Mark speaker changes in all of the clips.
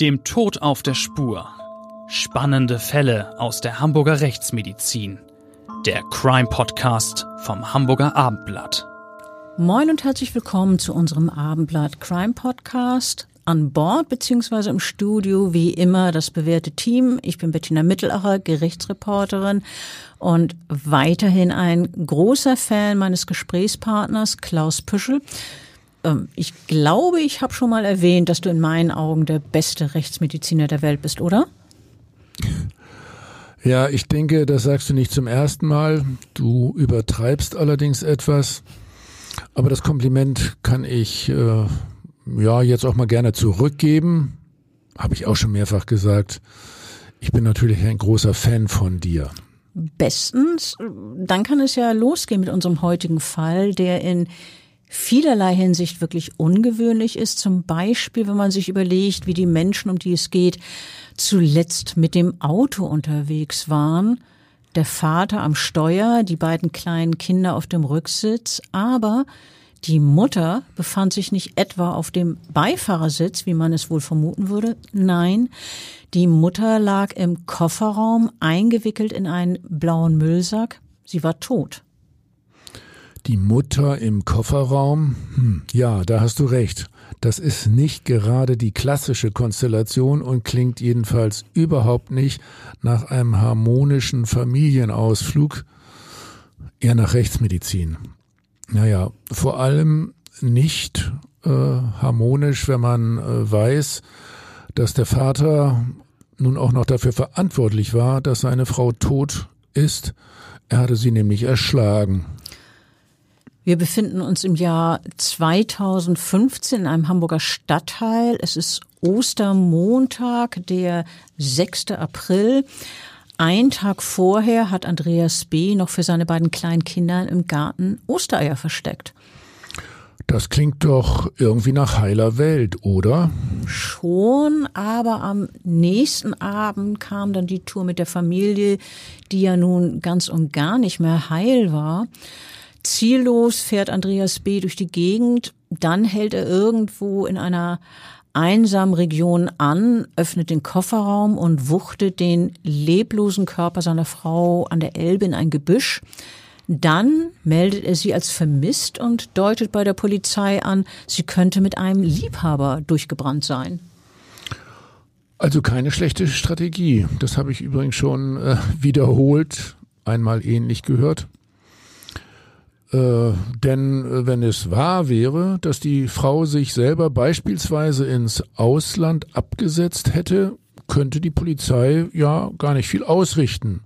Speaker 1: Dem Tod auf der Spur. Spannende Fälle aus der Hamburger Rechtsmedizin. Der Crime Podcast vom Hamburger Abendblatt.
Speaker 2: Moin und herzlich willkommen zu unserem Abendblatt Crime Podcast. An Bord beziehungsweise im Studio wie immer das bewährte Team. Ich bin Bettina Mittelacher, Gerichtsreporterin und weiterhin ein großer Fan meines Gesprächspartners Klaus Püschel. Ähm, ich glaube, ich habe schon mal erwähnt, dass du in meinen Augen der beste Rechtsmediziner der Welt bist, oder?
Speaker 3: Ja, ich denke, das sagst du nicht zum ersten Mal. Du übertreibst allerdings etwas. Aber das Kompliment kann ich äh, ja jetzt auch mal gerne zurückgeben. Habe ich auch schon mehrfach gesagt. Ich bin natürlich ein großer Fan von dir.
Speaker 2: Bestens. Dann kann es ja losgehen mit unserem heutigen Fall, der in vielerlei Hinsicht wirklich ungewöhnlich ist. Zum Beispiel, wenn man sich überlegt, wie die Menschen, um die es geht, zuletzt mit dem Auto unterwegs waren. Der Vater am Steuer, die beiden kleinen Kinder auf dem Rücksitz, aber die Mutter befand sich nicht etwa auf dem Beifahrersitz, wie man es wohl vermuten würde. Nein, die Mutter lag im Kofferraum eingewickelt in einen blauen Müllsack. Sie war tot.
Speaker 3: Die Mutter im Kofferraum? Hm, ja, da hast du recht. Das ist nicht gerade die klassische Konstellation und klingt jedenfalls überhaupt nicht nach einem harmonischen Familienausflug, eher nach Rechtsmedizin. Naja, vor allem nicht äh, harmonisch, wenn man äh, weiß, dass der Vater nun auch noch dafür verantwortlich war, dass seine Frau tot ist. Er hatte sie nämlich erschlagen.
Speaker 2: Wir befinden uns im Jahr 2015 in einem Hamburger Stadtteil. Es ist Ostermontag, der 6. April. Ein Tag vorher hat Andreas B. noch für seine beiden kleinen Kinder im Garten Ostereier versteckt.
Speaker 3: Das klingt doch irgendwie nach heiler Welt, oder?
Speaker 2: Schon, aber am nächsten Abend kam dann die Tour mit der Familie, die ja nun ganz und gar nicht mehr heil war. Ziellos fährt Andreas B. durch die Gegend, dann hält er irgendwo in einer einsamen Region an, öffnet den Kofferraum und wuchtet den leblosen Körper seiner Frau an der Elbe in ein Gebüsch. Dann meldet er sie als vermisst und deutet bei der Polizei an, sie könnte mit einem Liebhaber durchgebrannt sein.
Speaker 3: Also keine schlechte Strategie. Das habe ich übrigens schon äh, wiederholt einmal ähnlich gehört. Äh, denn äh, wenn es wahr wäre, dass die Frau sich selber beispielsweise ins Ausland abgesetzt hätte, könnte die Polizei ja gar nicht viel ausrichten.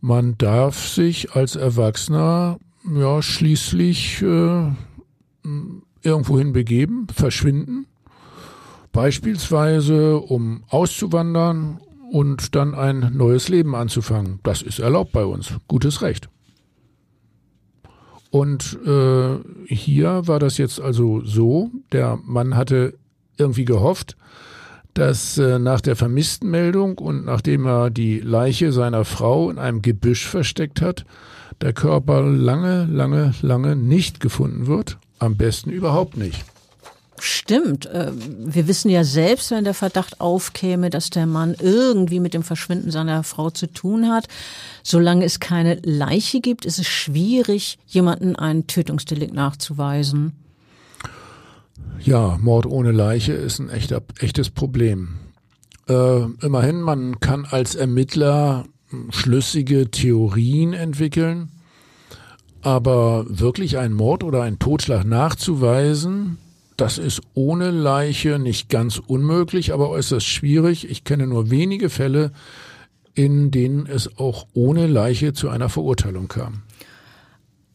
Speaker 3: Man darf sich als Erwachsener ja schließlich äh, irgendwohin begeben, verschwinden, beispielsweise um auszuwandern und dann ein neues Leben anzufangen. Das ist erlaubt bei uns. Gutes Recht. Und äh, hier war das jetzt also so, der Mann hatte irgendwie gehofft, dass äh, nach der Vermisstenmeldung und nachdem er die Leiche seiner Frau in einem Gebüsch versteckt hat, der Körper lange, lange, lange nicht gefunden wird. Am besten überhaupt nicht.
Speaker 2: Stimmt. Äh, wir wissen ja selbst, wenn der Verdacht aufkäme, dass der Mann irgendwie mit dem Verschwinden seiner Frau zu tun hat, solange es keine Leiche gibt, ist es schwierig, jemanden einen Tötungsdelikt nachzuweisen.
Speaker 3: Ja, Mord ohne Leiche ist ein echter, echtes Problem. Äh, immerhin, man kann als Ermittler schlüssige Theorien entwickeln, aber wirklich einen Mord oder einen Totschlag nachzuweisen, das ist ohne Leiche nicht ganz unmöglich, aber äußerst schwierig. Ich kenne nur wenige Fälle, in denen es auch ohne Leiche zu einer Verurteilung kam.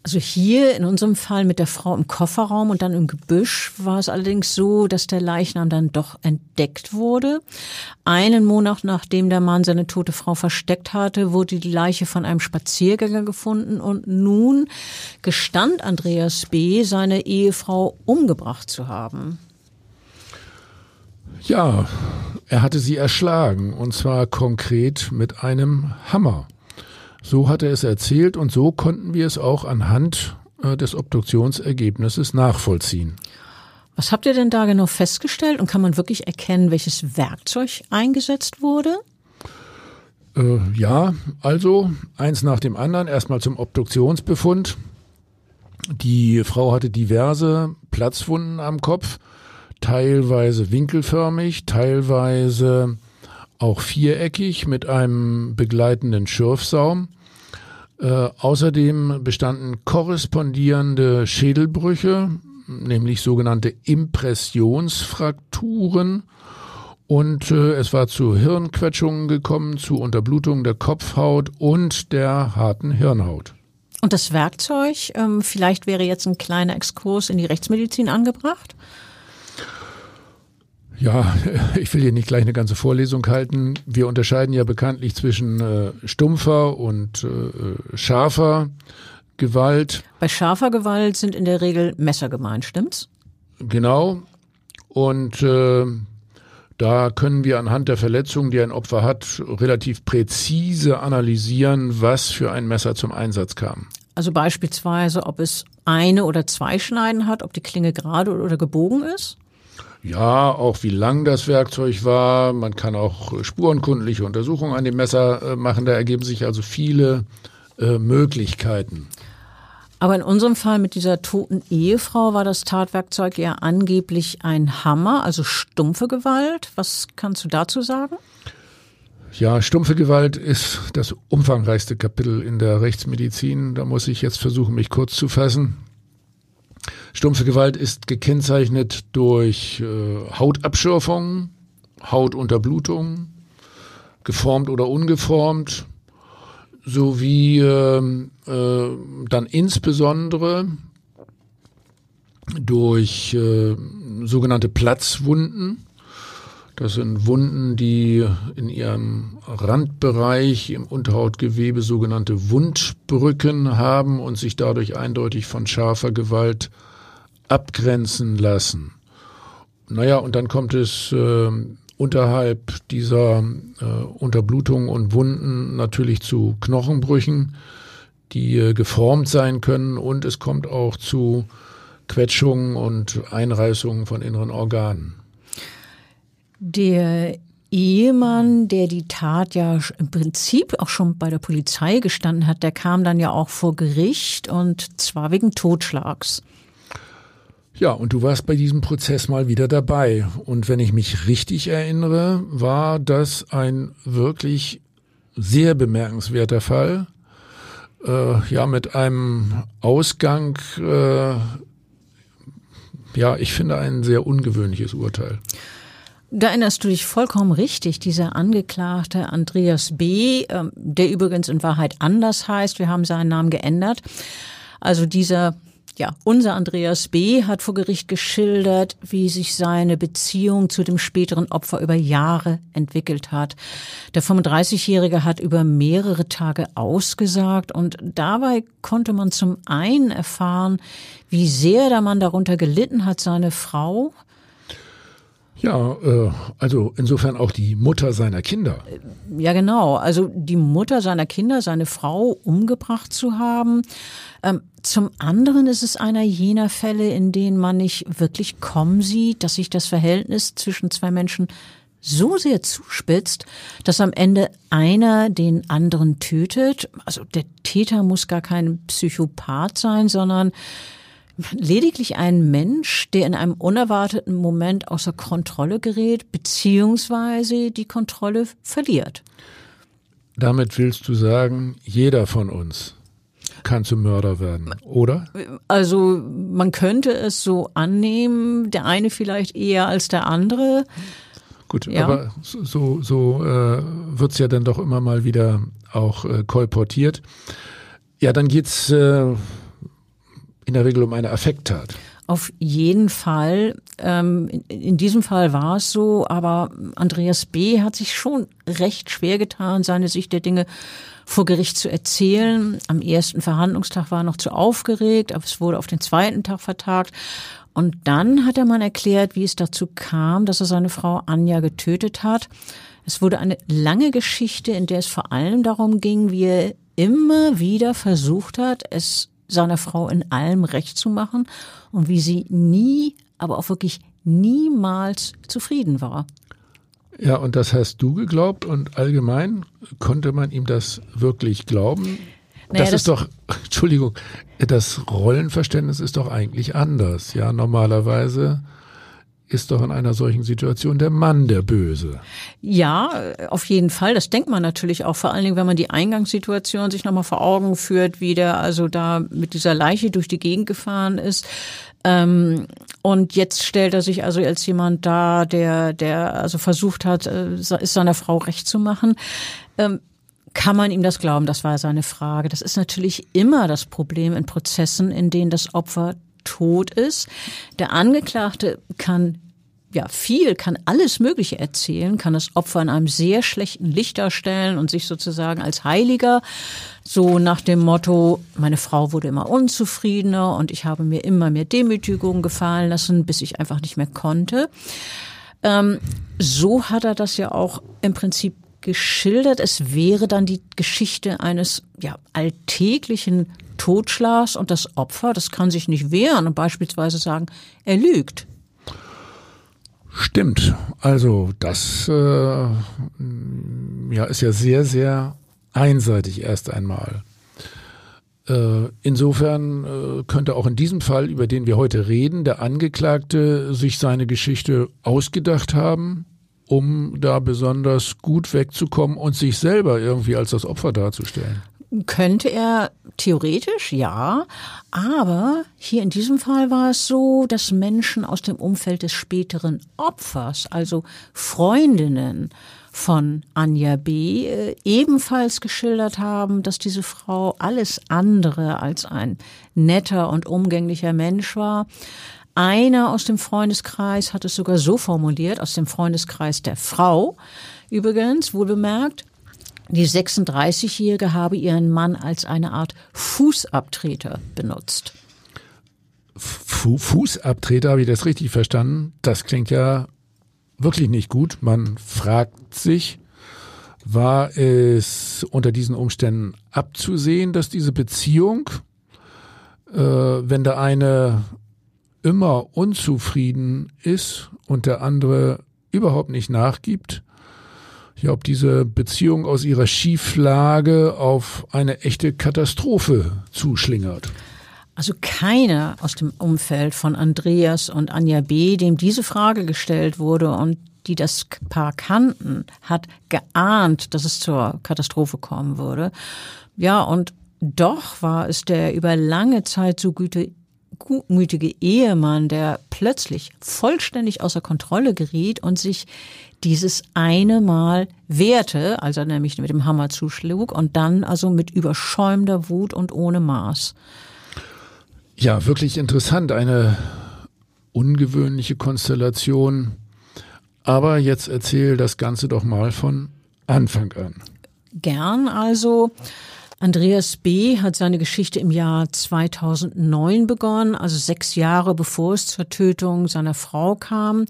Speaker 2: Also hier in unserem Fall mit der Frau im Kofferraum und dann im Gebüsch war es allerdings so, dass der Leichnam dann doch entdeckt wurde. Einen Monat nachdem der Mann seine tote Frau versteckt hatte, wurde die Leiche von einem Spaziergänger gefunden und nun gestand Andreas B., seine Ehefrau umgebracht zu haben.
Speaker 3: Ja, er hatte sie erschlagen und zwar konkret mit einem Hammer. So hat er es erzählt und so konnten wir es auch anhand äh, des Obduktionsergebnisses nachvollziehen.
Speaker 2: Was habt ihr denn da genau festgestellt und kann man wirklich erkennen, welches Werkzeug eingesetzt wurde?
Speaker 3: Äh, ja, also eins nach dem anderen. Erstmal zum Obduktionsbefund. Die Frau hatte diverse Platzwunden am Kopf, teilweise winkelförmig, teilweise auch viereckig mit einem begleitenden Schürfsaum. Äh, außerdem bestanden korrespondierende Schädelbrüche, nämlich sogenannte Impressionsfrakturen. Und äh, es war zu Hirnquetschungen gekommen, zu Unterblutung der Kopfhaut und der harten Hirnhaut.
Speaker 2: Und das Werkzeug, ähm, vielleicht wäre jetzt ein kleiner Exkurs in die Rechtsmedizin angebracht?
Speaker 3: Ja, ich will hier nicht gleich eine ganze Vorlesung halten. Wir unterscheiden ja bekanntlich zwischen äh, stumpfer und äh, scharfer Gewalt.
Speaker 2: Bei scharfer Gewalt sind in der Regel Messer gemeint, stimmt's?
Speaker 3: Genau. Und äh, da können wir anhand der Verletzungen, die ein Opfer hat, relativ präzise analysieren, was für ein Messer zum Einsatz kam.
Speaker 2: Also beispielsweise, ob es eine oder zwei Schneiden hat, ob die Klinge gerade oder gebogen ist?
Speaker 3: Ja, auch wie lang das Werkzeug war. Man kann auch spurenkundliche Untersuchungen an dem Messer äh, machen. Da ergeben sich also viele äh, Möglichkeiten.
Speaker 2: Aber in unserem Fall mit dieser toten Ehefrau war das Tatwerkzeug ja angeblich ein Hammer, also stumpfe Gewalt. Was kannst du dazu sagen?
Speaker 3: Ja, stumpfe Gewalt ist das umfangreichste Kapitel in der Rechtsmedizin. Da muss ich jetzt versuchen, mich kurz zu fassen. Stumpfe Gewalt ist gekennzeichnet durch äh, Hautabschürfung, Hautunterblutung, geformt oder ungeformt, sowie äh, äh, dann insbesondere durch äh, sogenannte Platzwunden. Das sind Wunden, die in ihrem Randbereich im Unterhautgewebe sogenannte Wundbrücken haben und sich dadurch eindeutig von scharfer Gewalt abgrenzen lassen. Naja, und dann kommt es äh, unterhalb dieser äh, Unterblutung und Wunden natürlich zu Knochenbrüchen, die äh, geformt sein können und es kommt auch zu Quetschungen und Einreißungen von inneren Organen.
Speaker 2: Der Ehemann, der die Tat ja im Prinzip auch schon bei der Polizei gestanden hat, der kam dann ja auch vor Gericht und zwar wegen Totschlags.
Speaker 3: Ja, und du warst bei diesem Prozess mal wieder dabei. Und wenn ich mich richtig erinnere, war das ein wirklich sehr bemerkenswerter Fall. Äh, ja, mit einem Ausgang, äh, ja, ich finde ein sehr ungewöhnliches Urteil.
Speaker 2: Da erinnerst du dich vollkommen richtig. Dieser Angeklagte Andreas B., äh, der übrigens in Wahrheit anders heißt, wir haben seinen Namen geändert. Also dieser ja, unser Andreas B. hat vor Gericht geschildert, wie sich seine Beziehung zu dem späteren Opfer über Jahre entwickelt hat. Der 35-Jährige hat über mehrere Tage ausgesagt und dabei konnte man zum einen erfahren, wie sehr der Mann darunter gelitten hat, seine Frau
Speaker 3: ja, äh, also insofern auch die Mutter seiner Kinder.
Speaker 2: Ja, genau. Also die Mutter seiner Kinder, seine Frau umgebracht zu haben. Ähm, zum anderen ist es einer jener Fälle, in denen man nicht wirklich kommen sieht, dass sich das Verhältnis zwischen zwei Menschen so sehr zuspitzt, dass am Ende einer den anderen tötet. Also der Täter muss gar kein Psychopath sein, sondern lediglich ein Mensch, der in einem unerwarteten Moment außer Kontrolle gerät, beziehungsweise die Kontrolle verliert.
Speaker 3: Damit willst du sagen, jeder von uns kann zum Mörder werden, oder?
Speaker 2: Also man könnte es so annehmen, der eine vielleicht eher als der andere.
Speaker 3: Gut, ja. aber so, so äh, wird es ja dann doch immer mal wieder auch äh, kolportiert. Ja, dann geht's äh, in der Regel um eine Affekttat.
Speaker 2: Auf jeden Fall. Ähm, in diesem Fall war es so, aber Andreas B. hat sich schon recht schwer getan, seine Sicht der Dinge vor Gericht zu erzählen. Am ersten Verhandlungstag war er noch zu aufgeregt, aber es wurde auf den zweiten Tag vertagt. Und dann hat der Mann erklärt, wie es dazu kam, dass er seine Frau Anja getötet hat. Es wurde eine lange Geschichte, in der es vor allem darum ging, wie er immer wieder versucht hat, es seiner Frau in allem recht zu machen und wie sie nie aber auch wirklich niemals zufrieden war.
Speaker 3: Ja, und das hast du geglaubt und allgemein konnte man ihm das wirklich glauben? Naja, das, das ist doch, Entschuldigung, das Rollenverständnis ist doch eigentlich anders. Ja, normalerweise ist doch in einer solchen Situation der Mann der Böse.
Speaker 2: Ja, auf jeden Fall. Das denkt man natürlich auch, vor allen Dingen, wenn man die Eingangssituation sich nochmal vor Augen führt, wie der also da mit dieser Leiche durch die Gegend gefahren ist. Ähm, und jetzt stellt er sich also als jemand da, der, der also versucht hat, äh, es seiner Frau recht zu machen. Ähm, kann man ihm das glauben? Das war seine Frage. Das ist natürlich immer das Problem in Prozessen, in denen das Opfer tot ist. Der Angeklagte kann ja, viel, kann alles Mögliche erzählen, kann das Opfer in einem sehr schlechten Licht darstellen und sich sozusagen als Heiliger, so nach dem Motto, meine Frau wurde immer unzufriedener und ich habe mir immer mehr Demütigungen gefallen lassen, bis ich einfach nicht mehr konnte. Ähm, so hat er das ja auch im Prinzip geschildert. Es wäre dann die Geschichte eines ja, alltäglichen Totschlags und das Opfer, das kann sich nicht wehren und beispielsweise sagen, er lügt.
Speaker 3: Stimmt. Also das äh, ja, ist ja sehr, sehr einseitig erst einmal. Äh, insofern äh, könnte auch in diesem Fall, über den wir heute reden, der Angeklagte sich seine Geschichte ausgedacht haben, um da besonders gut wegzukommen und sich selber irgendwie als das Opfer darzustellen.
Speaker 2: Könnte er theoretisch, ja. Aber hier in diesem Fall war es so, dass Menschen aus dem Umfeld des späteren Opfers, also Freundinnen von Anja B., äh, ebenfalls geschildert haben, dass diese Frau alles andere als ein netter und umgänglicher Mensch war. Einer aus dem Freundeskreis hat es sogar so formuliert, aus dem Freundeskreis der Frau, übrigens, wohl bemerkt, die 36-Jährige habe ihren Mann als eine Art Fußabtreter benutzt.
Speaker 3: Fu Fußabtreter, habe ich das richtig verstanden? Das klingt ja wirklich nicht gut. Man fragt sich, war es unter diesen Umständen abzusehen, dass diese Beziehung, äh, wenn der eine immer unzufrieden ist und der andere überhaupt nicht nachgibt, ja, ob diese Beziehung aus ihrer Schieflage auf eine echte Katastrophe zuschlingert.
Speaker 2: Also keiner aus dem Umfeld von Andreas und Anja B., dem diese Frage gestellt wurde und die das Paar kannten, hat geahnt, dass es zur Katastrophe kommen würde. Ja, und doch war es der über lange Zeit so güte, gutmütige Ehemann, der plötzlich vollständig außer Kontrolle geriet und sich dieses eine Mal wehrte, als er nämlich mit dem Hammer zuschlug und dann also mit überschäumender Wut und ohne Maß.
Speaker 3: Ja, wirklich interessant, eine ungewöhnliche Konstellation. Aber jetzt erzähl das Ganze doch mal von Anfang an.
Speaker 2: Gern also. Andreas B. hat seine Geschichte im Jahr 2009 begonnen, also sechs Jahre bevor es zur Tötung seiner Frau kam.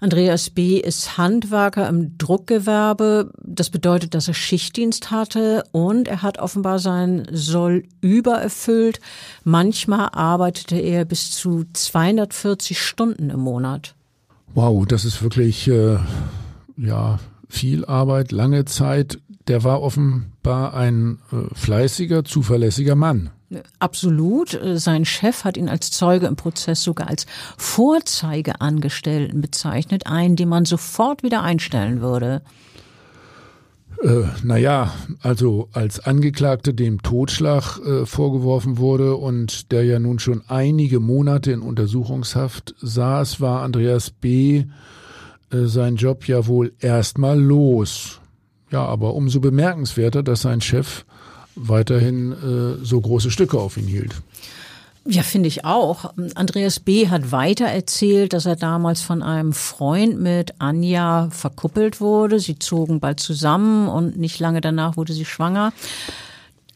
Speaker 2: Andreas B. ist Handwerker im Druckgewerbe. Das bedeutet, dass er Schichtdienst hatte und er hat offenbar sein Soll übererfüllt. Manchmal arbeitete er bis zu 240 Stunden im Monat.
Speaker 3: Wow, das ist wirklich äh, ja viel Arbeit, lange Zeit. Der war offenbar ein äh, fleißiger, zuverlässiger Mann.
Speaker 2: Absolut. Sein Chef hat ihn als Zeuge im Prozess sogar als Vorzeigeangestellten bezeichnet, einen, den man sofort wieder einstellen würde.
Speaker 3: Äh, naja, also als Angeklagte dem Totschlag äh, vorgeworfen wurde und der ja nun schon einige Monate in Untersuchungshaft saß, war Andreas B. Äh, sein Job ja wohl erstmal los. Ja, aber umso bemerkenswerter, dass sein Chef weiterhin äh, so große Stücke auf ihn hielt.
Speaker 2: Ja, finde ich auch. Andreas B. hat weiter erzählt, dass er damals von einem Freund mit Anja verkuppelt wurde. Sie zogen bald zusammen und nicht lange danach wurde sie schwanger.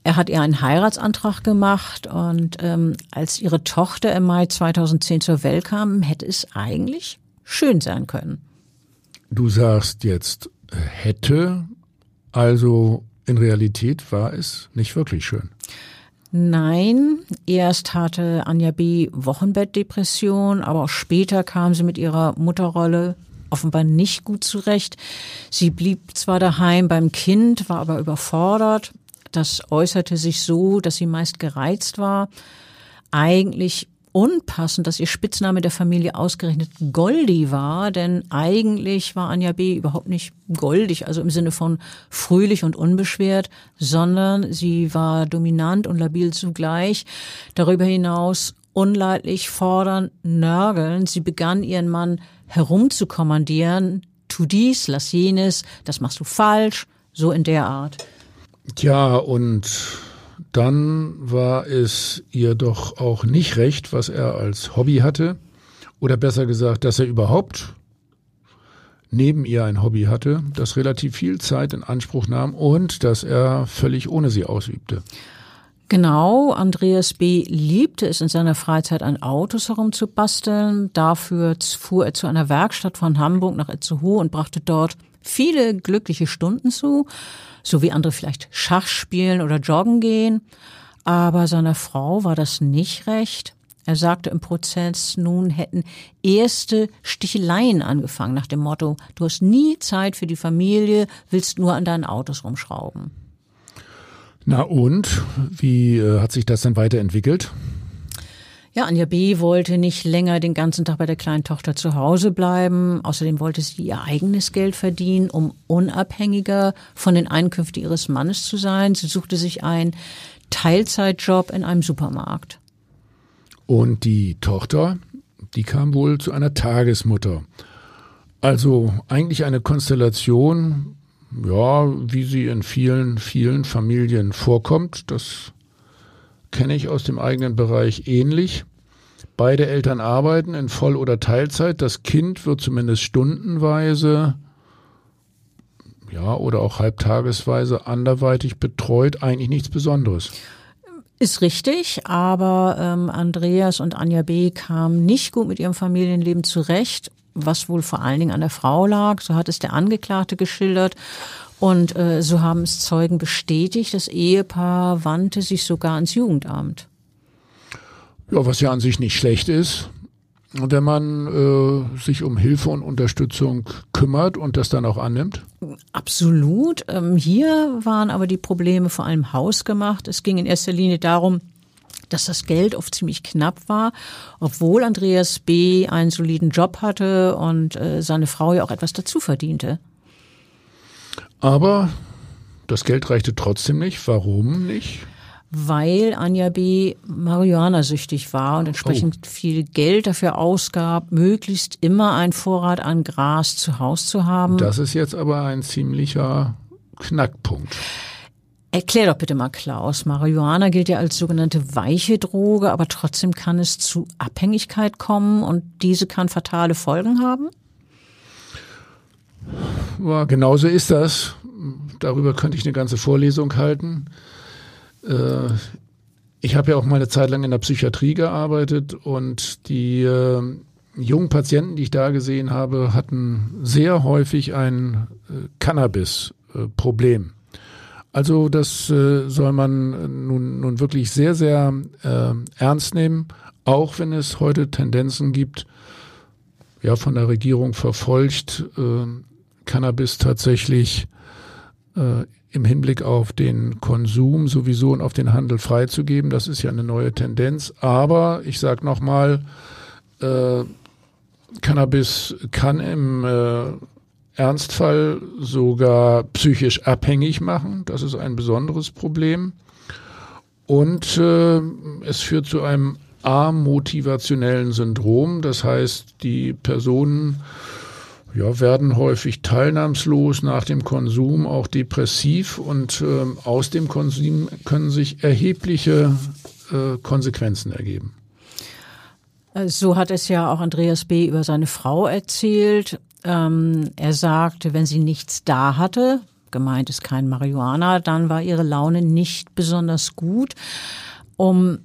Speaker 2: Er hat ihr einen Heiratsantrag gemacht und ähm, als ihre Tochter im Mai 2010 zur Welt kam, hätte es eigentlich schön sein können.
Speaker 3: Du sagst jetzt hätte, also in Realität war es nicht wirklich schön.
Speaker 2: Nein, erst hatte Anja B. Wochenbettdepression, aber auch später kam sie mit ihrer Mutterrolle offenbar nicht gut zurecht. Sie blieb zwar daheim beim Kind, war aber überfordert. Das äußerte sich so, dass sie meist gereizt war. Eigentlich unpassend, dass ihr Spitzname der Familie ausgerechnet Goldi war, denn eigentlich war Anja B. überhaupt nicht goldig, also im Sinne von fröhlich und unbeschwert, sondern sie war dominant und labil zugleich. Darüber hinaus unleidlich, fordern, nörgeln. Sie begann ihren Mann herumzukommandieren. Tu dies, lass jenes, das machst du falsch, so in der Art.
Speaker 3: Tja, und dann war es ihr doch auch nicht recht, was er als Hobby hatte. Oder besser gesagt, dass er überhaupt neben ihr ein Hobby hatte, das relativ viel Zeit in Anspruch nahm und das er völlig ohne sie ausübte.
Speaker 2: Genau, Andreas B. liebte es in seiner Freizeit an Autos herumzubasteln. Dafür fuhr er zu einer Werkstatt von Hamburg nach Itzehoe und brachte dort viele glückliche Stunden zu so wie andere vielleicht Schach spielen oder joggen gehen. Aber seiner Frau war das nicht recht. Er sagte im Prozess, nun hätten erste Sticheleien angefangen nach dem Motto, du hast nie Zeit für die Familie, willst nur an deinen Autos rumschrauben.
Speaker 3: Na und, wie äh, hat sich das dann weiterentwickelt?
Speaker 2: Ja, Anja B. wollte nicht länger den ganzen Tag bei der kleinen Tochter zu Hause bleiben. Außerdem wollte sie ihr eigenes Geld verdienen, um unabhängiger von den Einkünften ihres Mannes zu sein. Sie suchte sich einen Teilzeitjob in einem Supermarkt.
Speaker 3: Und die Tochter, die kam wohl zu einer Tagesmutter. Also eigentlich eine Konstellation, ja, wie sie in vielen, vielen Familien vorkommt. Das kenne ich aus dem eigenen Bereich ähnlich. Beide Eltern arbeiten in Voll- oder Teilzeit. Das Kind wird zumindest stundenweise ja, oder auch halbtagesweise anderweitig betreut. Eigentlich nichts Besonderes.
Speaker 2: Ist richtig, aber ähm, Andreas und Anja B. kamen nicht gut mit ihrem Familienleben zurecht, was wohl vor allen Dingen an der Frau lag. So hat es der Angeklagte geschildert. Und äh, so haben es Zeugen bestätigt. Das Ehepaar wandte sich sogar ans Jugendamt.
Speaker 3: Ja, was ja an sich nicht schlecht ist, wenn man äh, sich um Hilfe und Unterstützung kümmert und das dann auch annimmt?
Speaker 2: Absolut. Ähm, hier waren aber die Probleme vor allem hausgemacht. Es ging in erster Linie darum, dass das Geld oft ziemlich knapp war, obwohl Andreas B. einen soliden Job hatte und äh, seine Frau ja auch etwas dazu verdiente.
Speaker 3: Aber das Geld reichte trotzdem nicht. Warum nicht?
Speaker 2: Weil Anja B. Marihuana-süchtig war und entsprechend oh. viel Geld dafür ausgab, möglichst immer einen Vorrat an Gras zu Hause zu haben.
Speaker 3: Das ist jetzt aber ein ziemlicher Knackpunkt.
Speaker 2: Erklär doch bitte mal, Klaus. Marihuana gilt ja als sogenannte weiche Droge, aber trotzdem kann es zu Abhängigkeit kommen und diese kann fatale Folgen haben?
Speaker 3: Ja, genauso ist das. Darüber könnte ich eine ganze Vorlesung halten. Äh, ich habe ja auch mal eine Zeit lang in der Psychiatrie gearbeitet und die äh, jungen Patienten, die ich da gesehen habe, hatten sehr häufig ein äh, Cannabis-Problem. Also das soll man nun, nun wirklich sehr, sehr ernst nehmen, auch wenn es heute Tendenzen gibt, ja, von der Regierung verfolgt, Cannabis tatsächlich äh, im Hinblick auf den Konsum sowieso und auf den Handel freizugeben. Das ist ja eine neue Tendenz. Aber ich sage nochmal, äh, Cannabis kann im äh, Ernstfall sogar psychisch abhängig machen. Das ist ein besonderes Problem. Und äh, es führt zu einem amotivationellen Syndrom. Das heißt, die Personen ja, werden häufig teilnahmslos nach dem Konsum, auch depressiv und äh, aus dem Konsum können sich erhebliche äh, Konsequenzen ergeben.
Speaker 2: Äh, so hat es ja auch Andreas B. über seine Frau erzählt. Ähm, er sagte, wenn sie nichts da hatte, gemeint ist kein Marihuana, dann war ihre Laune nicht besonders gut. Um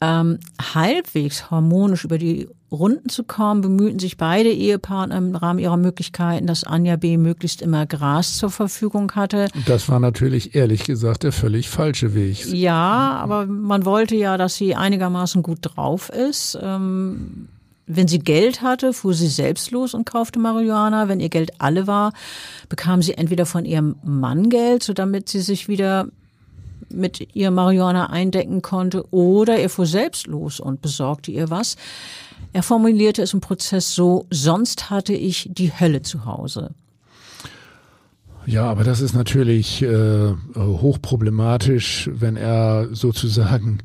Speaker 2: ähm, halbwegs harmonisch über die Runden zu kommen, bemühten sich beide Ehepartner im Rahmen ihrer Möglichkeiten, dass Anja B. möglichst immer Gras zur Verfügung hatte.
Speaker 3: Das war natürlich ehrlich gesagt der völlig falsche Weg.
Speaker 2: Ja, aber man wollte ja, dass sie einigermaßen gut drauf ist. Ähm, wenn sie Geld hatte, fuhr sie selbst los und kaufte Marihuana. Wenn ihr Geld alle war, bekam sie entweder von ihrem Mann Geld, so damit sie sich wieder mit ihr Marihuana eindecken konnte, oder er fuhr selbst los und besorgte ihr was. Er formulierte es im Prozess so, sonst hatte ich die Hölle zu Hause.
Speaker 3: Ja, aber das ist natürlich äh, hochproblematisch, wenn er sozusagen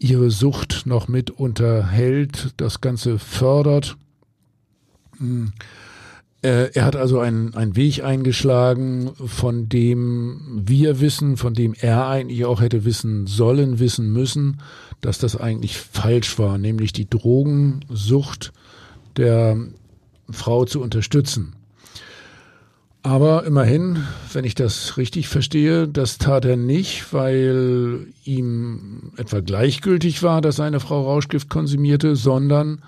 Speaker 3: ihre Sucht noch mit unterhält, das Ganze fördert. Hm. Äh, er hat also einen, einen Weg eingeschlagen, von dem wir wissen, von dem er eigentlich auch hätte wissen sollen, wissen müssen, dass das eigentlich falsch war, nämlich die Drogensucht der Frau zu unterstützen. Aber immerhin, wenn ich das richtig verstehe, das tat er nicht, weil ihm etwa gleichgültig war, dass seine Frau Rauschgift konsumierte, sondern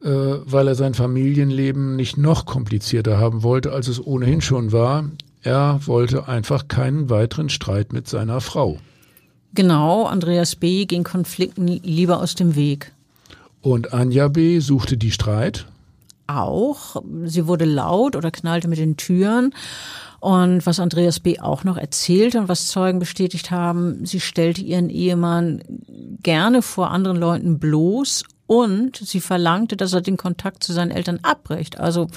Speaker 3: weil er sein Familienleben nicht noch komplizierter haben wollte, als es ohnehin schon war. Er wollte einfach keinen weiteren Streit mit seiner Frau.
Speaker 2: Genau, Andreas B. ging Konflikten lieber aus dem Weg.
Speaker 3: Und Anja B. suchte die Streit?
Speaker 2: auch. Sie wurde laut oder knallte mit den Türen. Und was Andreas B. auch noch erzählte und was Zeugen bestätigt haben, sie stellte ihren Ehemann gerne vor anderen Leuten bloß und sie verlangte, dass er den Kontakt zu seinen Eltern abbricht. Also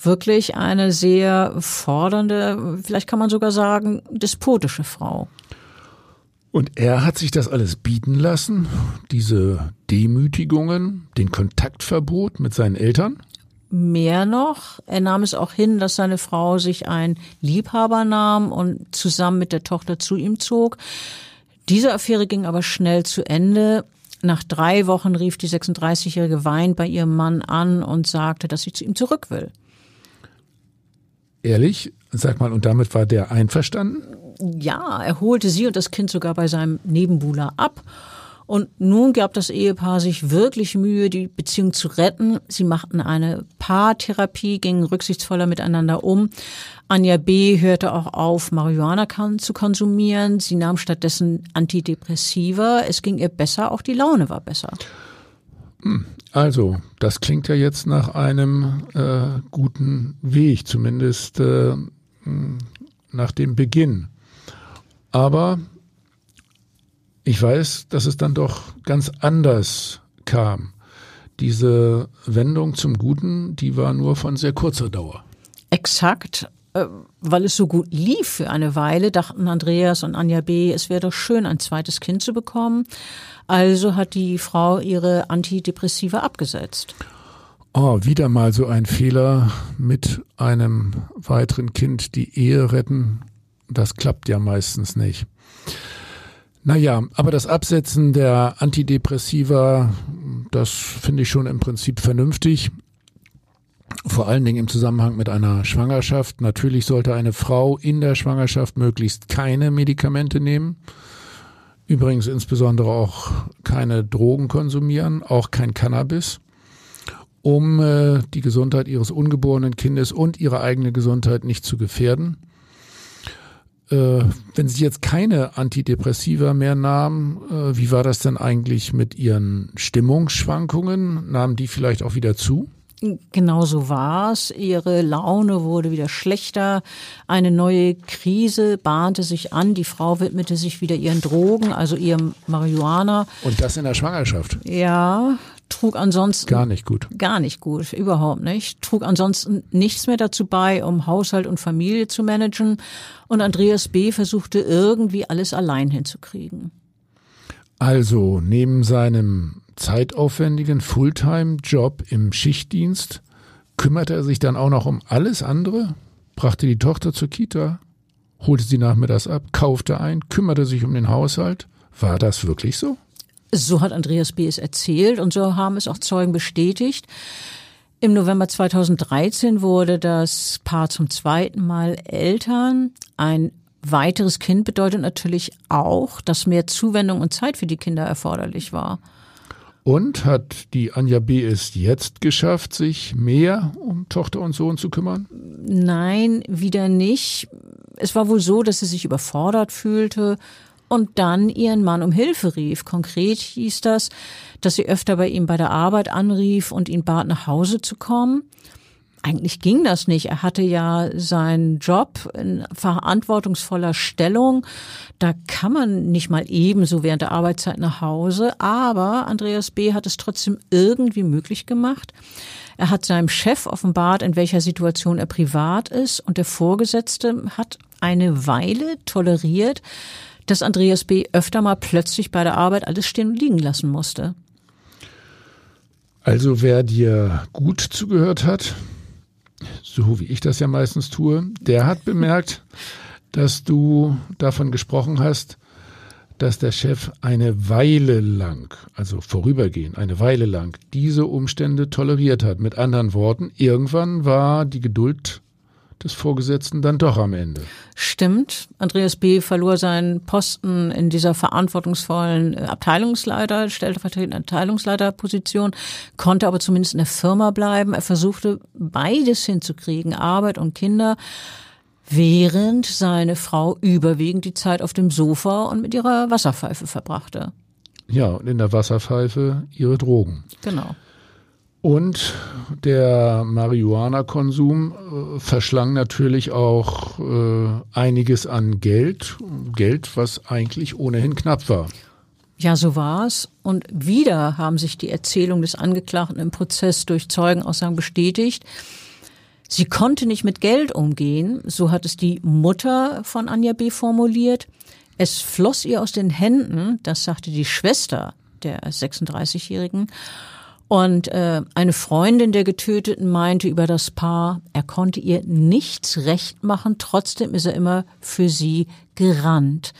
Speaker 2: wirklich eine sehr fordernde, vielleicht kann man sogar sagen, despotische Frau.
Speaker 3: Und er hat sich das alles bieten lassen, diese Demütigungen, den Kontaktverbot mit seinen Eltern?
Speaker 2: Mehr noch, er nahm es auch hin, dass seine Frau sich einen Liebhaber nahm und zusammen mit der Tochter zu ihm zog. Diese Affäre ging aber schnell zu Ende. Nach drei Wochen rief die 36-Jährige Wein bei ihrem Mann an und sagte, dass sie zu ihm zurück will.
Speaker 3: Ehrlich? Sag mal, und damit war der einverstanden?
Speaker 2: Ja, er holte sie und das Kind sogar bei seinem Nebenbuhler ab und nun gab das Ehepaar sich wirklich Mühe, die Beziehung zu retten. Sie machten eine Paartherapie, gingen rücksichtsvoller miteinander um. Anja B. hörte auch auf, Marihuana zu konsumieren. Sie nahm stattdessen Antidepressiva. Es ging ihr besser, auch die Laune war besser.
Speaker 3: Hm, also, das klingt ja jetzt nach einem äh, guten Weg, zumindest äh, hm, nach dem Beginn. Aber ich weiß, dass es dann doch ganz anders kam. Diese Wendung zum Guten, die war nur von sehr kurzer Dauer.
Speaker 2: Exakt. Äh, weil es so gut lief für eine Weile, dachten Andreas und Anja B., es wäre doch schön, ein zweites Kind zu bekommen. Also hat die Frau ihre Antidepressiva abgesetzt.
Speaker 3: Oh, wieder mal so ein Fehler mit einem weiteren Kind die Ehe retten. Das klappt ja meistens nicht. Naja, aber das Absetzen der Antidepressiva, das finde ich schon im Prinzip vernünftig. Vor allen Dingen im Zusammenhang mit einer Schwangerschaft. Natürlich sollte eine Frau in der Schwangerschaft möglichst keine Medikamente nehmen. Übrigens insbesondere auch keine Drogen konsumieren, auch kein Cannabis, um äh, die Gesundheit ihres ungeborenen Kindes und ihre eigene Gesundheit nicht zu gefährden. Äh, wenn Sie jetzt keine Antidepressiva mehr nahmen, äh, wie war das denn eigentlich mit Ihren Stimmungsschwankungen? Nahmen die vielleicht auch wieder zu?
Speaker 2: Genau so war's. Ihre Laune wurde wieder schlechter. Eine neue Krise bahnte sich an. Die Frau widmete sich wieder ihren Drogen, also ihrem Marihuana.
Speaker 3: Und das in der Schwangerschaft?
Speaker 2: Ja, trug ansonsten
Speaker 3: gar nicht gut.
Speaker 2: Gar nicht gut, überhaupt nicht. Trug ansonsten nichts mehr dazu bei, um Haushalt und Familie zu managen. Und Andreas B. versuchte irgendwie alles allein hinzukriegen.
Speaker 3: Also neben seinem zeitaufwendigen Fulltime-Job im Schichtdienst kümmerte er sich dann auch noch um alles andere, brachte die Tochter zur Kita, holte sie nachmittags ab, kaufte ein, kümmerte sich um den Haushalt. War das wirklich so?
Speaker 2: So hat Andreas B. es erzählt und so haben es auch Zeugen bestätigt. Im November 2013 wurde das Paar zum zweiten Mal Eltern. Ein weiteres Kind bedeutet natürlich auch, dass mehr Zuwendung und Zeit für die Kinder erforderlich war.
Speaker 3: Und hat die Anja B. es jetzt geschafft, sich mehr um Tochter und Sohn zu kümmern?
Speaker 2: Nein, wieder nicht. Es war wohl so, dass sie sich überfordert fühlte und dann ihren Mann um Hilfe rief. Konkret hieß das, dass sie öfter bei ihm bei der Arbeit anrief und ihn bat, nach Hause zu kommen. Eigentlich ging das nicht. Er hatte ja seinen Job in verantwortungsvoller Stellung. Da kann man nicht mal ebenso während der Arbeitszeit nach Hause. Aber Andreas B. hat es trotzdem irgendwie möglich gemacht. Er hat seinem Chef offenbart, in welcher Situation er privat ist. Und der Vorgesetzte hat eine Weile toleriert, dass Andreas B. öfter mal plötzlich bei der Arbeit alles stehen und liegen lassen musste.
Speaker 3: Also wer dir gut zugehört hat, so wie ich das ja meistens tue, der hat bemerkt, dass du davon gesprochen hast, dass der Chef eine Weile lang, also vorübergehend, eine Weile lang diese Umstände toleriert hat. Mit anderen Worten, irgendwann war die Geduld des Vorgesetzten dann doch am Ende.
Speaker 2: Stimmt. Andreas B. verlor seinen Posten in dieser verantwortungsvollen äh, Abteilungsleiter, stellvertretende Abteilungsleiterposition, konnte aber zumindest in der Firma bleiben. Er versuchte beides hinzukriegen, Arbeit und Kinder, während seine Frau überwiegend die Zeit auf dem Sofa und mit ihrer Wasserpfeife verbrachte.
Speaker 3: Ja, und in der Wasserpfeife ihre Drogen.
Speaker 2: Genau.
Speaker 3: Und der Marihuana-Konsum äh, verschlang natürlich auch äh, einiges an Geld, Geld, was eigentlich ohnehin knapp war.
Speaker 2: Ja, so war's. Und wieder haben sich die Erzählungen des Angeklagten im Prozess durch Zeugenaussagen bestätigt. Sie konnte nicht mit Geld umgehen, so hat es die Mutter von Anja B. formuliert. Es floss ihr aus den Händen, das sagte die Schwester der 36-Jährigen. Und äh, eine Freundin der Getöteten meinte über das Paar, er konnte ihr nichts recht machen, trotzdem ist er immer für sie gerannt.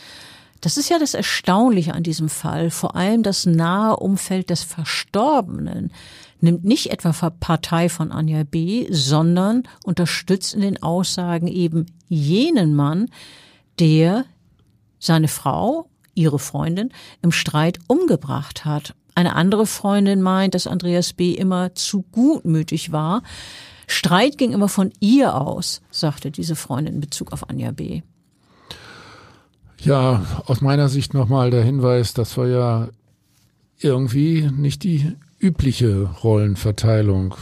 Speaker 2: Das ist ja das Erstaunliche an diesem Fall. Vor allem das nahe Umfeld des Verstorbenen nimmt nicht etwa Partei von Anja B., sondern unterstützt in den Aussagen eben jenen Mann, der seine Frau, ihre Freundin, im Streit umgebracht hat. Eine andere Freundin meint, dass Andreas B. immer zu gutmütig war. Streit ging immer von ihr aus, sagte diese Freundin in Bezug auf Anja B.
Speaker 3: Ja, aus meiner Sicht nochmal der Hinweis, das war ja irgendwie nicht die übliche Rollenverteilung.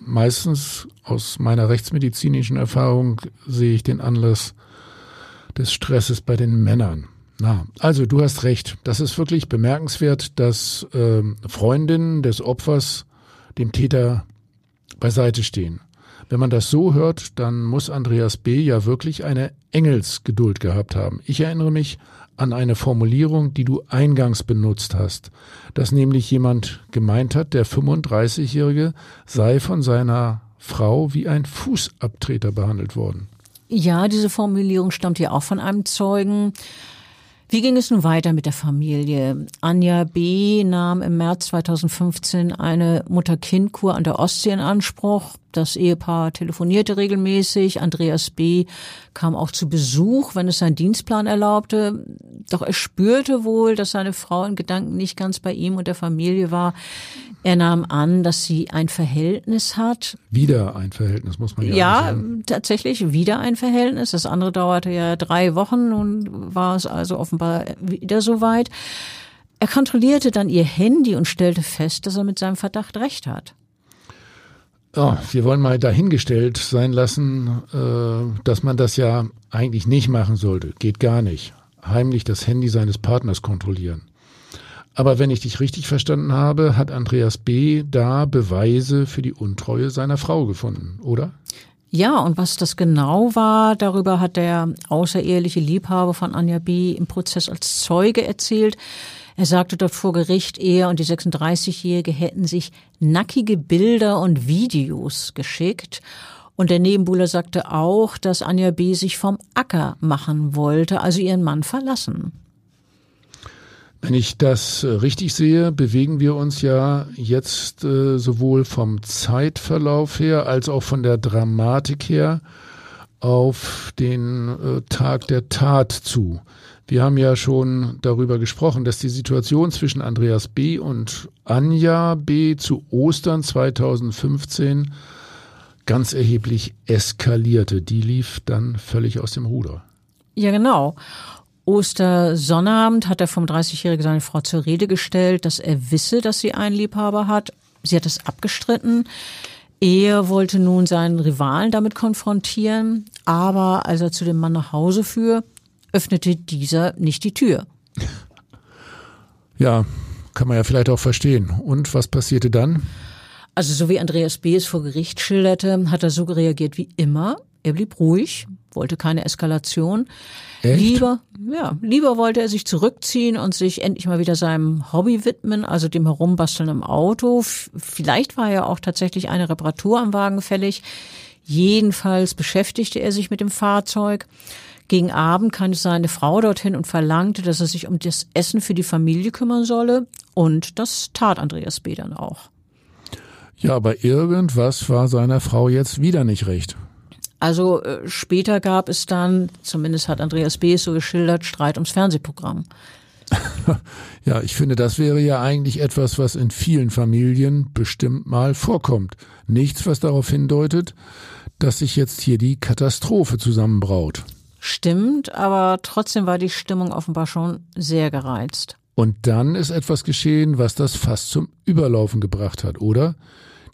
Speaker 3: Meistens aus meiner rechtsmedizinischen Erfahrung sehe ich den Anlass des Stresses bei den Männern. Na, also du hast recht. Das ist wirklich bemerkenswert, dass äh, Freundinnen des Opfers dem Täter beiseite stehen. Wenn man das so hört, dann muss Andreas B. ja wirklich eine Engelsgeduld gehabt haben. Ich erinnere mich an eine Formulierung, die du eingangs benutzt hast, dass nämlich jemand gemeint hat, der 35-Jährige sei von seiner Frau wie ein Fußabtreter behandelt worden.
Speaker 2: Ja, diese Formulierung stammt ja auch von einem Zeugen. Wie ging es nun weiter mit der Familie? Anja B. nahm im März 2015 eine Mutter-Kind-Kur an der Ostsee in Anspruch. Das Ehepaar telefonierte regelmäßig. Andreas B. kam auch zu Besuch, wenn es sein Dienstplan erlaubte. Doch er spürte wohl, dass seine Frau in Gedanken nicht ganz bei ihm und der Familie war. Er nahm an, dass sie ein Verhältnis hat.
Speaker 3: Wieder ein Verhältnis, muss man ja,
Speaker 2: ja sagen. Ja, tatsächlich wieder ein Verhältnis. Das andere dauerte ja drei Wochen. Nun war es also offenbar wieder soweit. Er kontrollierte dann ihr Handy und stellte fest, dass er mit seinem Verdacht recht hat.
Speaker 3: Oh, wir wollen mal dahingestellt sein lassen, äh, dass man das ja eigentlich nicht machen sollte. Geht gar nicht. Heimlich das Handy seines Partners kontrollieren. Aber wenn ich dich richtig verstanden habe, hat Andreas B. da Beweise für die Untreue seiner Frau gefunden, oder?
Speaker 2: Ja, und was das genau war, darüber hat der außereheliche Liebhaber von Anja B. im Prozess als Zeuge erzählt. Er sagte dort vor Gericht, er und die 36-Jährige hätten sich nackige Bilder und Videos geschickt. Und der Nebenbuhler sagte auch, dass Anja B. sich vom Acker machen wollte, also ihren Mann verlassen.
Speaker 3: Wenn ich das äh, richtig sehe, bewegen wir uns ja jetzt äh, sowohl vom Zeitverlauf her als auch von der Dramatik her auf den äh, Tag der Tat zu. Wir haben ja schon darüber gesprochen, dass die Situation zwischen Andreas B. und Anja B. zu Ostern 2015 ganz erheblich eskalierte. Die lief dann völlig aus dem Ruder.
Speaker 2: Ja, genau. Ostersonnabend hat er vom 30-Jährigen seine Frau zur Rede gestellt, dass er wisse, dass sie einen Liebhaber hat. Sie hat es abgestritten. Er wollte nun seinen Rivalen damit konfrontieren, aber als er zu dem Mann nach Hause fuhr, öffnete dieser nicht die Tür.
Speaker 3: Ja, kann man ja vielleicht auch verstehen. Und was passierte dann?
Speaker 2: Also so wie Andreas B. es vor Gericht schilderte, hat er so reagiert wie immer. Er blieb ruhig, wollte keine Eskalation.
Speaker 3: Echt?
Speaker 2: Lieber, ja, lieber wollte er sich zurückziehen und sich endlich mal wieder seinem Hobby widmen, also dem Herumbasteln im Auto. Vielleicht war ja auch tatsächlich eine Reparatur am Wagen fällig. Jedenfalls beschäftigte er sich mit dem Fahrzeug. Gegen Abend kam seine Frau dorthin und verlangte, dass er sich um das Essen für die Familie kümmern solle. Und das tat Andreas B. dann auch.
Speaker 3: Ja, aber irgendwas war seiner Frau jetzt wieder nicht recht.
Speaker 2: Also äh, später gab es dann, zumindest hat Andreas B. es so geschildert, Streit ums Fernsehprogramm.
Speaker 3: Ja, ich finde, das wäre ja eigentlich etwas, was in vielen Familien bestimmt mal vorkommt. Nichts, was darauf hindeutet, dass sich jetzt hier die Katastrophe zusammenbraut.
Speaker 2: Stimmt, aber trotzdem war die Stimmung offenbar schon sehr gereizt.
Speaker 3: Und dann ist etwas geschehen, was das fast zum Überlaufen gebracht hat, oder?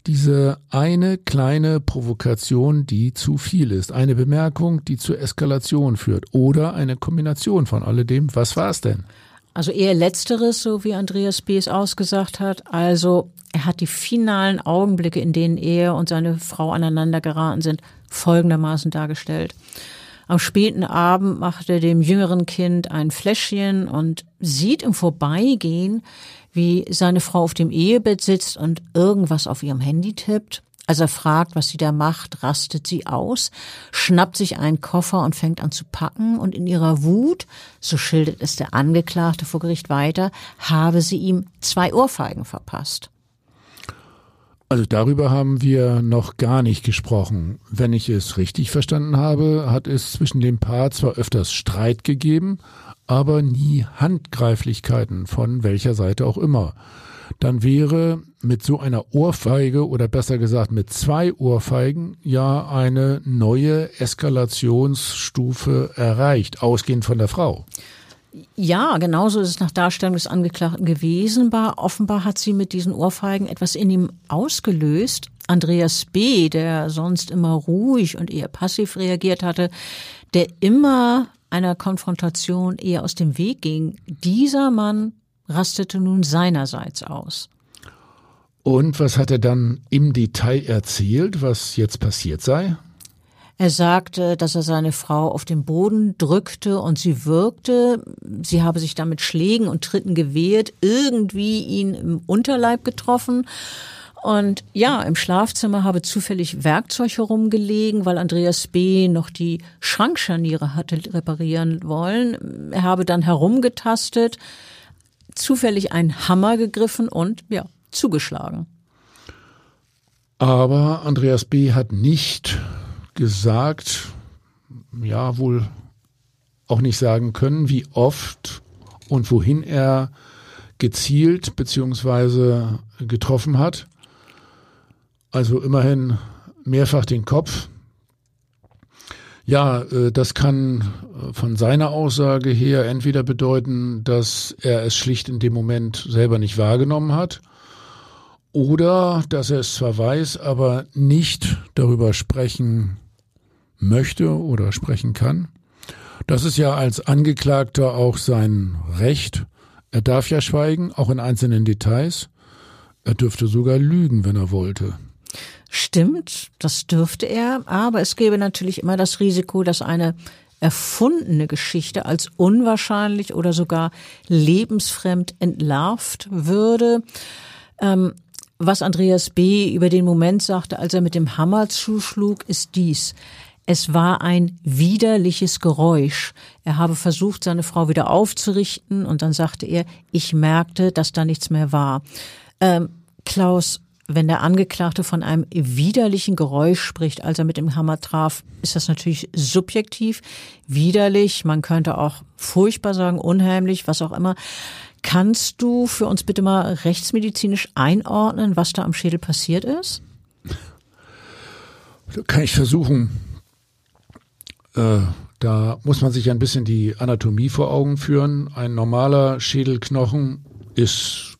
Speaker 3: Diese eine kleine Provokation, die zu viel ist, eine Bemerkung, die zur Eskalation führt, oder eine Kombination von alledem. Was war es denn?
Speaker 2: Also eher letzteres, so wie Andreas B. es ausgesagt hat. Also er hat die finalen Augenblicke, in denen er und seine Frau aneinander geraten sind, folgendermaßen dargestellt. Am späten Abend macht er dem jüngeren Kind ein Fläschchen und sieht im Vorbeigehen, wie seine Frau auf dem Ehebett sitzt und irgendwas auf ihrem Handy tippt. Als er fragt, was sie da macht, rastet sie aus, schnappt sich einen Koffer und fängt an zu packen und in ihrer Wut, so schildert es der Angeklagte vor Gericht weiter, habe sie ihm zwei Ohrfeigen verpasst.
Speaker 3: Also darüber haben wir noch gar nicht gesprochen. Wenn ich es richtig verstanden habe, hat es zwischen dem Paar zwar öfters Streit gegeben, aber nie Handgreiflichkeiten von welcher Seite auch immer. Dann wäre mit so einer Ohrfeige oder besser gesagt mit zwei Ohrfeigen ja eine neue Eskalationsstufe erreicht, ausgehend von der Frau.
Speaker 2: Ja, genauso ist es nach Darstellung des Angeklagten gewesen. Offenbar hat sie mit diesen Ohrfeigen etwas in ihm ausgelöst. Andreas B., der sonst immer ruhig und eher passiv reagiert hatte, der immer einer Konfrontation eher aus dem Weg ging, dieser Mann rastete nun seinerseits aus.
Speaker 3: Und was hat er dann im Detail erzählt, was jetzt passiert sei?
Speaker 2: Er sagte, dass er seine Frau auf den Boden drückte und sie wirkte. Sie habe sich damit Schlägen und Tritten gewehrt, irgendwie ihn im Unterleib getroffen. Und ja, im Schlafzimmer habe zufällig Werkzeug herumgelegen, weil Andreas B. noch die Schrankscharniere hatte reparieren wollen. Er habe dann herumgetastet, zufällig einen Hammer gegriffen und ja, zugeschlagen.
Speaker 3: Aber Andreas B. hat nicht gesagt, ja, wohl auch nicht sagen können, wie oft und wohin er gezielt beziehungsweise getroffen hat. Also immerhin mehrfach den Kopf. Ja, äh, das kann äh, von seiner Aussage her entweder bedeuten, dass er es schlicht in dem Moment selber nicht wahrgenommen hat oder dass er es zwar weiß, aber nicht darüber sprechen möchte oder sprechen kann. Das ist ja als Angeklagter auch sein Recht. Er darf ja schweigen, auch in einzelnen Details. Er dürfte sogar lügen, wenn er wollte.
Speaker 2: Stimmt, das dürfte er, aber es gäbe natürlich immer das Risiko, dass eine erfundene Geschichte als unwahrscheinlich oder sogar lebensfremd entlarvt würde. Ähm, was Andreas B. über den Moment sagte, als er mit dem Hammer zuschlug, ist dies. Es war ein widerliches Geräusch. Er habe versucht, seine Frau wieder aufzurichten und dann sagte er, ich merkte, dass da nichts mehr war. Ähm, Klaus, wenn der Angeklagte von einem widerlichen Geräusch spricht, als er mit dem Hammer traf, ist das natürlich subjektiv, widerlich. Man könnte auch furchtbar sagen, unheimlich, was auch immer. Kannst du für uns bitte mal rechtsmedizinisch einordnen, was da am Schädel passiert ist?
Speaker 3: Kann ich versuchen. Äh, da muss man sich ein bisschen die Anatomie vor Augen führen. Ein normaler Schädelknochen ist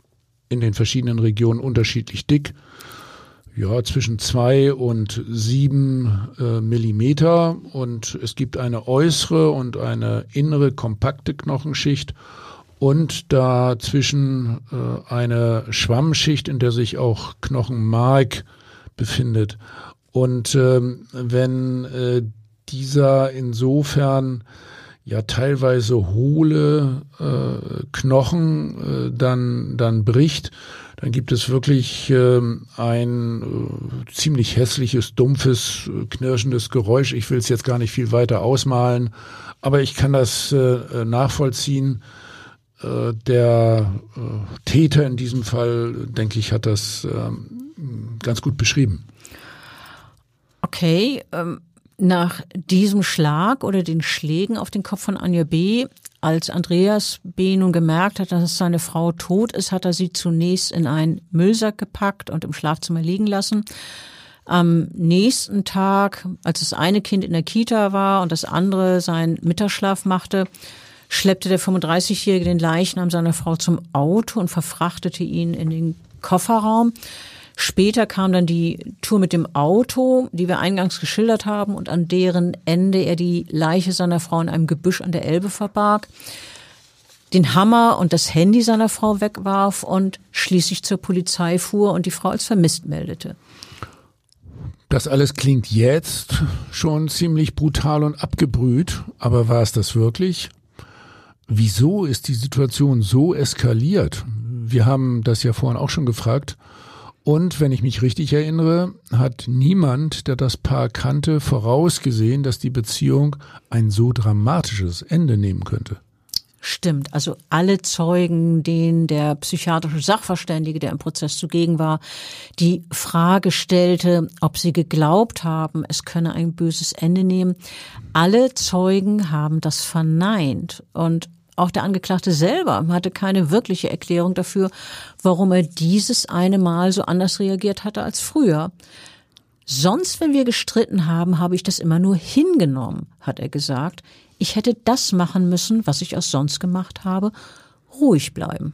Speaker 3: in den verschiedenen Regionen unterschiedlich dick. Ja, zwischen zwei und sieben äh, Millimeter. Und es gibt eine äußere und eine innere kompakte Knochenschicht und dazwischen äh, eine Schwammschicht, in der sich auch Knochenmark befindet. Und ähm, wenn äh, dieser insofern ja teilweise hohle äh, Knochen äh, dann, dann bricht, dann gibt es wirklich äh, ein äh, ziemlich hässliches, dumpfes, äh, knirschendes Geräusch. Ich will es jetzt gar nicht viel weiter ausmalen, aber ich kann das äh, nachvollziehen. Äh, der äh, Täter in diesem Fall, denke ich, hat das äh, ganz gut beschrieben.
Speaker 2: Okay, ähm, nach diesem Schlag oder den Schlägen auf den Kopf von Anja B., als Andreas B. nun gemerkt hat, dass seine Frau tot ist, hat er sie zunächst in einen Müllsack gepackt und im Schlafzimmer liegen lassen. Am nächsten Tag, als das eine Kind in der Kita war und das andere seinen Mittagsschlaf machte, schleppte der 35-Jährige den Leichnam seiner Frau zum Auto und verfrachtete ihn in den Kofferraum. Später kam dann die Tour mit dem Auto, die wir eingangs geschildert haben und an deren Ende er die Leiche seiner Frau in einem Gebüsch an der Elbe verbarg, den Hammer und das Handy seiner Frau wegwarf und schließlich zur Polizei fuhr und die Frau als vermisst meldete.
Speaker 3: Das alles klingt jetzt schon ziemlich brutal und abgebrüht, aber war es das wirklich? Wieso ist die Situation so eskaliert? Wir haben das ja vorhin auch schon gefragt. Und wenn ich mich richtig erinnere, hat niemand, der das Paar kannte, vorausgesehen, dass die Beziehung ein so dramatisches Ende nehmen könnte.
Speaker 2: Stimmt. Also alle Zeugen, denen der psychiatrische Sachverständige, der im Prozess zugegen war, die Frage stellte, ob sie geglaubt haben, es könne ein böses Ende nehmen. Alle Zeugen haben das verneint. Und auch der Angeklagte selber hatte keine wirkliche Erklärung dafür, warum er dieses eine Mal so anders reagiert hatte als früher. Sonst, wenn wir gestritten haben, habe ich das immer nur hingenommen, hat er gesagt. Ich hätte das machen müssen, was ich auch sonst gemacht habe, ruhig bleiben.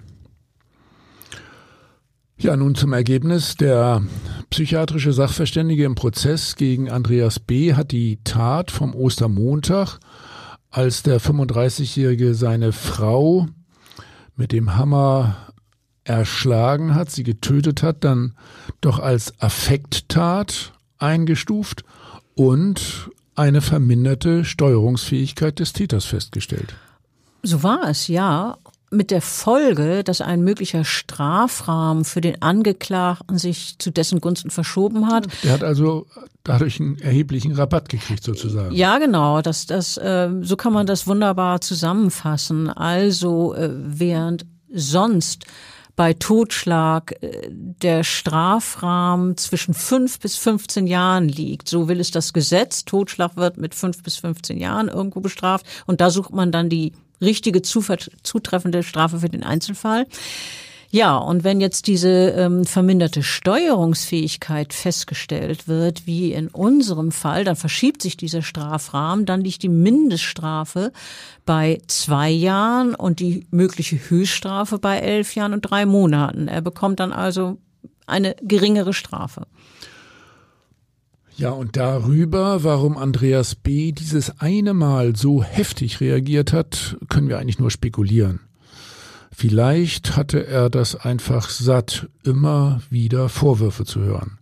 Speaker 3: Ja, nun zum Ergebnis. Der psychiatrische Sachverständige im Prozess gegen Andreas B. hat die Tat vom Ostermontag als der 35-Jährige seine Frau mit dem Hammer erschlagen hat, sie getötet hat, dann doch als Affekttat eingestuft und eine verminderte Steuerungsfähigkeit des Täters festgestellt.
Speaker 2: So war es, ja mit der Folge, dass ein möglicher Strafrahmen für den Angeklagten sich zu dessen Gunsten verschoben hat.
Speaker 3: Der hat also dadurch einen erheblichen Rabatt gekriegt sozusagen.
Speaker 2: Ja, genau. Das, das, äh, so kann man das wunderbar zusammenfassen. Also äh, während sonst bei Totschlag äh, der Strafrahmen zwischen fünf bis 15 Jahren liegt. So will es das Gesetz. Totschlag wird mit fünf bis 15 Jahren irgendwo bestraft. Und da sucht man dann die richtige, zutreffende Strafe für den Einzelfall. Ja, und wenn jetzt diese ähm, verminderte Steuerungsfähigkeit festgestellt wird, wie in unserem Fall, dann verschiebt sich dieser Strafrahmen, dann liegt die Mindeststrafe bei zwei Jahren und die mögliche Höchststrafe bei elf Jahren und drei Monaten. Er bekommt dann also eine geringere Strafe.
Speaker 3: Ja, und darüber, warum Andreas B. dieses eine Mal so heftig reagiert hat, können wir eigentlich nur spekulieren. Vielleicht hatte er das einfach satt, immer wieder Vorwürfe zu hören.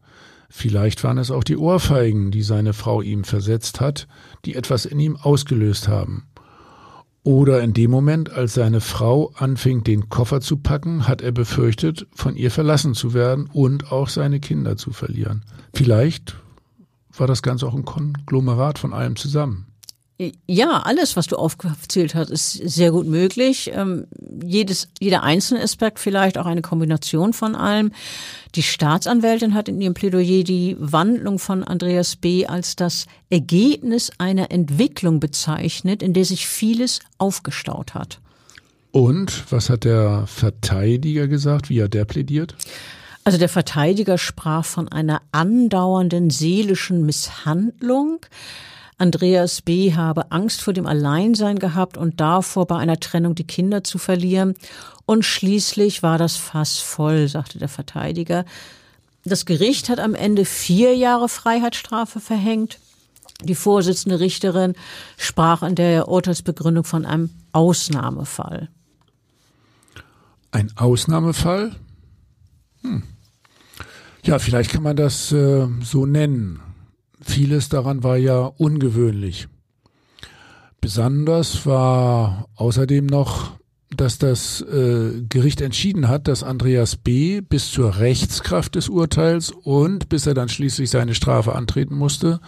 Speaker 3: Vielleicht waren es auch die Ohrfeigen, die seine Frau ihm versetzt hat, die etwas in ihm ausgelöst haben. Oder in dem Moment, als seine Frau anfing, den Koffer zu packen, hat er befürchtet, von ihr verlassen zu werden und auch seine Kinder zu verlieren. Vielleicht war das Ganze auch ein Konglomerat von allem zusammen.
Speaker 2: Ja, alles, was du aufgezählt hast, ist sehr gut möglich. Ähm, jedes, jeder einzelne Aspekt vielleicht auch eine Kombination von allem. Die Staatsanwältin hat in ihrem Plädoyer die Wandlung von Andreas B. als das Ergebnis einer Entwicklung bezeichnet, in der sich vieles aufgestaut hat.
Speaker 3: Und was hat der Verteidiger gesagt? Wie hat der plädiert?
Speaker 2: Also der Verteidiger sprach von einer andauernden seelischen Misshandlung. Andreas B. habe Angst vor dem Alleinsein gehabt und davor, bei einer Trennung die Kinder zu verlieren. Und schließlich war das Fass voll, sagte der Verteidiger. Das Gericht hat am Ende vier Jahre Freiheitsstrafe verhängt. Die Vorsitzende Richterin sprach in der Urteilsbegründung von einem Ausnahmefall.
Speaker 3: Ein Ausnahmefall? Hm. Ja, vielleicht kann man das äh, so nennen. Vieles daran war ja ungewöhnlich. Besonders war außerdem noch, dass das äh, Gericht entschieden hat, dass Andreas B. bis zur Rechtskraft des Urteils und bis er dann schließlich seine Strafe antreten musste,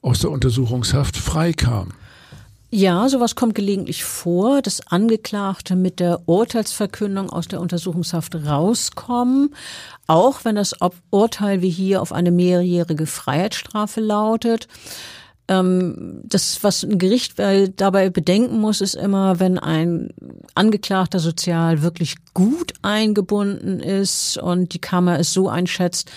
Speaker 3: aus der Untersuchungshaft freikam.
Speaker 2: Ja, sowas kommt gelegentlich vor, dass Angeklagte mit der Urteilsverkündung aus der Untersuchungshaft rauskommen, auch wenn das Urteil wie hier auf eine mehrjährige Freiheitsstrafe lautet. Ähm, das, was ein Gericht dabei bedenken muss, ist immer, wenn ein Angeklagter sozial wirklich gut eingebunden ist und die Kammer es so einschätzt,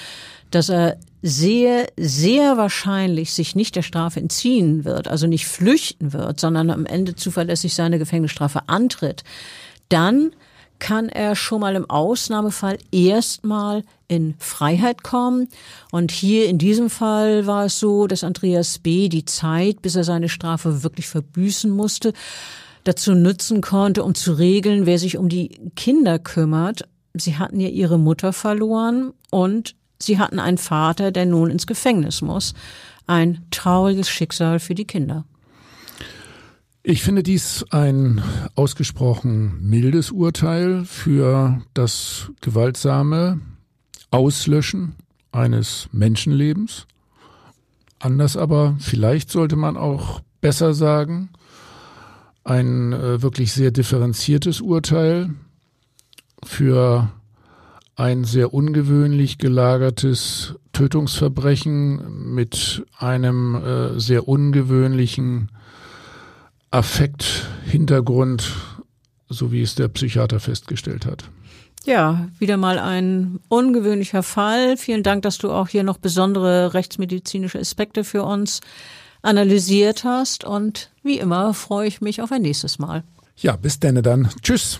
Speaker 2: dass er sehr, sehr wahrscheinlich sich nicht der Strafe entziehen wird, also nicht flüchten wird, sondern am Ende zuverlässig seine Gefängnisstrafe antritt, dann kann er schon mal im Ausnahmefall erstmal in Freiheit kommen. Und hier in diesem Fall war es so, dass Andreas B. die Zeit, bis er seine Strafe wirklich verbüßen musste, dazu nutzen konnte, um zu regeln, wer sich um die Kinder kümmert. Sie hatten ja ihre Mutter verloren und Sie hatten einen Vater, der nun ins Gefängnis muss. Ein trauriges Schicksal für die Kinder.
Speaker 3: Ich finde dies ein ausgesprochen mildes Urteil für das gewaltsame Auslöschen eines Menschenlebens. Anders aber, vielleicht sollte man auch besser sagen, ein äh, wirklich sehr differenziertes Urteil für ein sehr ungewöhnlich gelagertes Tötungsverbrechen mit einem äh, sehr ungewöhnlichen Affekthintergrund, so wie es der Psychiater festgestellt hat.
Speaker 2: Ja, wieder mal ein ungewöhnlicher Fall. Vielen Dank, dass du auch hier noch besondere rechtsmedizinische Aspekte für uns analysiert hast. Und wie immer freue ich mich auf ein nächstes Mal.
Speaker 3: Ja, bis denn dann. Tschüss.